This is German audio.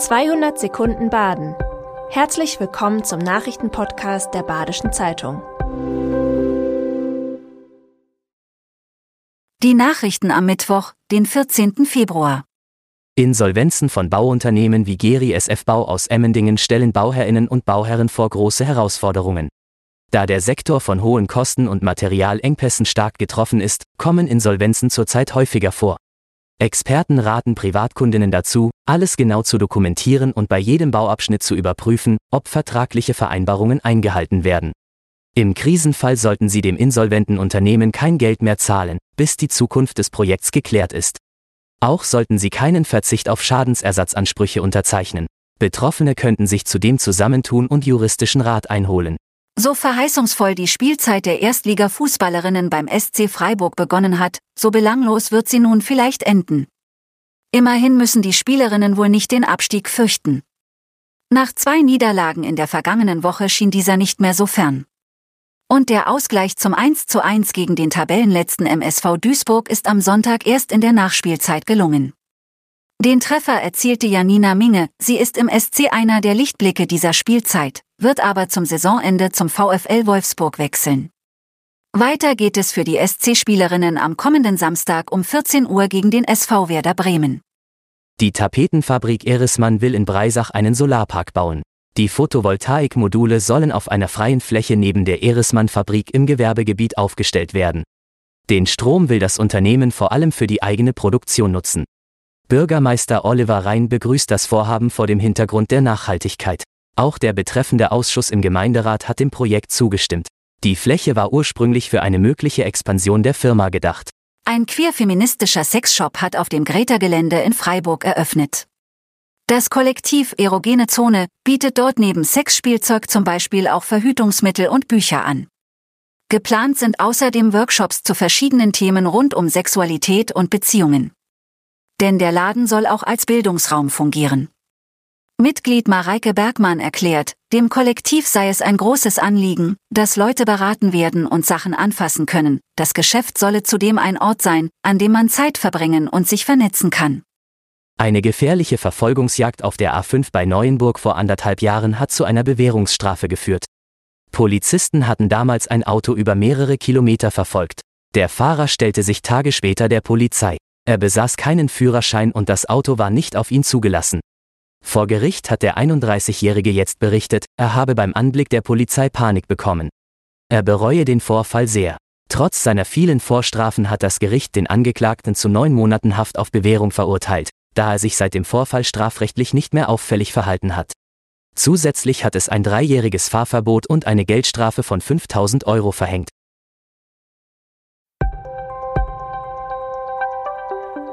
200 Sekunden Baden. Herzlich willkommen zum Nachrichtenpodcast der Badischen Zeitung. Die Nachrichten am Mittwoch, den 14. Februar. Insolvenzen von Bauunternehmen wie Geri SF Bau aus Emmendingen stellen Bauherrinnen und Bauherren vor große Herausforderungen. Da der Sektor von hohen Kosten und Materialengpässen stark getroffen ist, kommen Insolvenzen zurzeit häufiger vor. Experten raten Privatkundinnen dazu, alles genau zu dokumentieren und bei jedem Bauabschnitt zu überprüfen, ob vertragliche Vereinbarungen eingehalten werden. Im Krisenfall sollten Sie dem insolventen Unternehmen kein Geld mehr zahlen, bis die Zukunft des Projekts geklärt ist. Auch sollten Sie keinen Verzicht auf Schadensersatzansprüche unterzeichnen. Betroffene könnten sich zudem zusammentun und juristischen Rat einholen. So verheißungsvoll die Spielzeit der Erstliga-Fußballerinnen beim SC Freiburg begonnen hat, so belanglos wird sie nun vielleicht enden. Immerhin müssen die Spielerinnen wohl nicht den Abstieg fürchten. Nach zwei Niederlagen in der vergangenen Woche schien dieser nicht mehr so fern. Und der Ausgleich zum 1 zu 1 gegen den Tabellenletzten MSV Duisburg ist am Sonntag erst in der Nachspielzeit gelungen. Den Treffer erzielte Janina Minge, sie ist im SC einer der Lichtblicke dieser Spielzeit, wird aber zum Saisonende zum VfL Wolfsburg wechseln. Weiter geht es für die SC-Spielerinnen am kommenden Samstag um 14 Uhr gegen den SV Werder Bremen. Die Tapetenfabrik Erismann will in Breisach einen Solarpark bauen. Die Photovoltaikmodule sollen auf einer freien Fläche neben der Erismann-Fabrik im Gewerbegebiet aufgestellt werden. Den Strom will das Unternehmen vor allem für die eigene Produktion nutzen. Bürgermeister Oliver Rhein begrüßt das Vorhaben vor dem Hintergrund der Nachhaltigkeit. Auch der betreffende Ausschuss im Gemeinderat hat dem Projekt zugestimmt. Die Fläche war ursprünglich für eine mögliche Expansion der Firma gedacht. Ein queer-feministischer Sexshop hat auf dem Greta-Gelände in Freiburg eröffnet. Das Kollektiv Erogene Zone bietet dort neben Sexspielzeug zum Beispiel auch Verhütungsmittel und Bücher an. Geplant sind außerdem Workshops zu verschiedenen Themen rund um Sexualität und Beziehungen denn der Laden soll auch als Bildungsraum fungieren. Mitglied Mareike Bergmann erklärt, dem Kollektiv sei es ein großes Anliegen, dass Leute beraten werden und Sachen anfassen können, das Geschäft solle zudem ein Ort sein, an dem man Zeit verbringen und sich vernetzen kann. Eine gefährliche Verfolgungsjagd auf der A5 bei Neuenburg vor anderthalb Jahren hat zu einer Bewährungsstrafe geführt. Polizisten hatten damals ein Auto über mehrere Kilometer verfolgt. Der Fahrer stellte sich Tage später der Polizei. Er besaß keinen Führerschein und das Auto war nicht auf ihn zugelassen. Vor Gericht hat der 31-Jährige jetzt berichtet, er habe beim Anblick der Polizei Panik bekommen. Er bereue den Vorfall sehr. Trotz seiner vielen Vorstrafen hat das Gericht den Angeklagten zu neun Monaten Haft auf Bewährung verurteilt, da er sich seit dem Vorfall strafrechtlich nicht mehr auffällig verhalten hat. Zusätzlich hat es ein dreijähriges Fahrverbot und eine Geldstrafe von 5000 Euro verhängt.